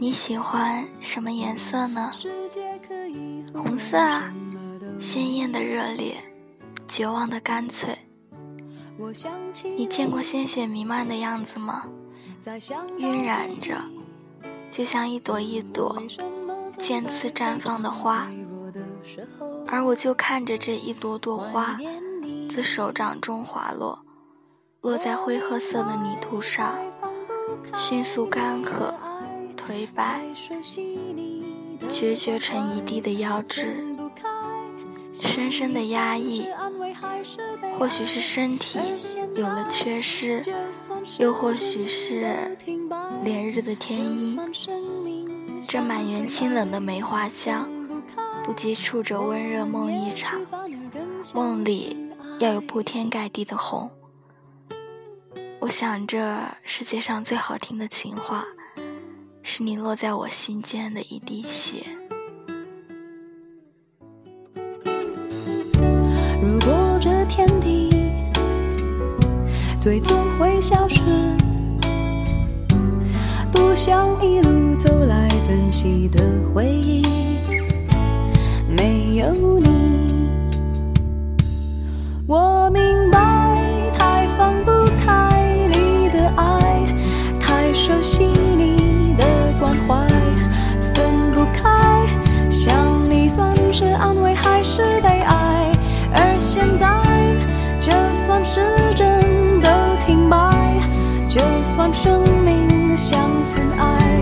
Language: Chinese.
你喜欢什么颜色呢？红色啊，鲜艳的热烈，绝望的干脆。你见过鲜血弥漫的样子吗？晕染着，就像一朵一朵渐次绽放的花，而我就看着这一朵朵花自手掌中滑落，落在灰褐色的泥土上，迅速干涸。颓败，决绝成一地的腰肢，深深的压抑。或许是身体有了缺失，又或许是连日的天阴。这满园清冷的梅花香，不及触着温热梦一场。梦里要有铺天盖地的红。我想这世界上最好听的情话。是你落在我心间的一滴血。如果这天地最终会消失，不想一路走来珍惜的回忆，没有你，我明白太放不开你的爱，太熟悉。时针都停摆就算生命像尘埃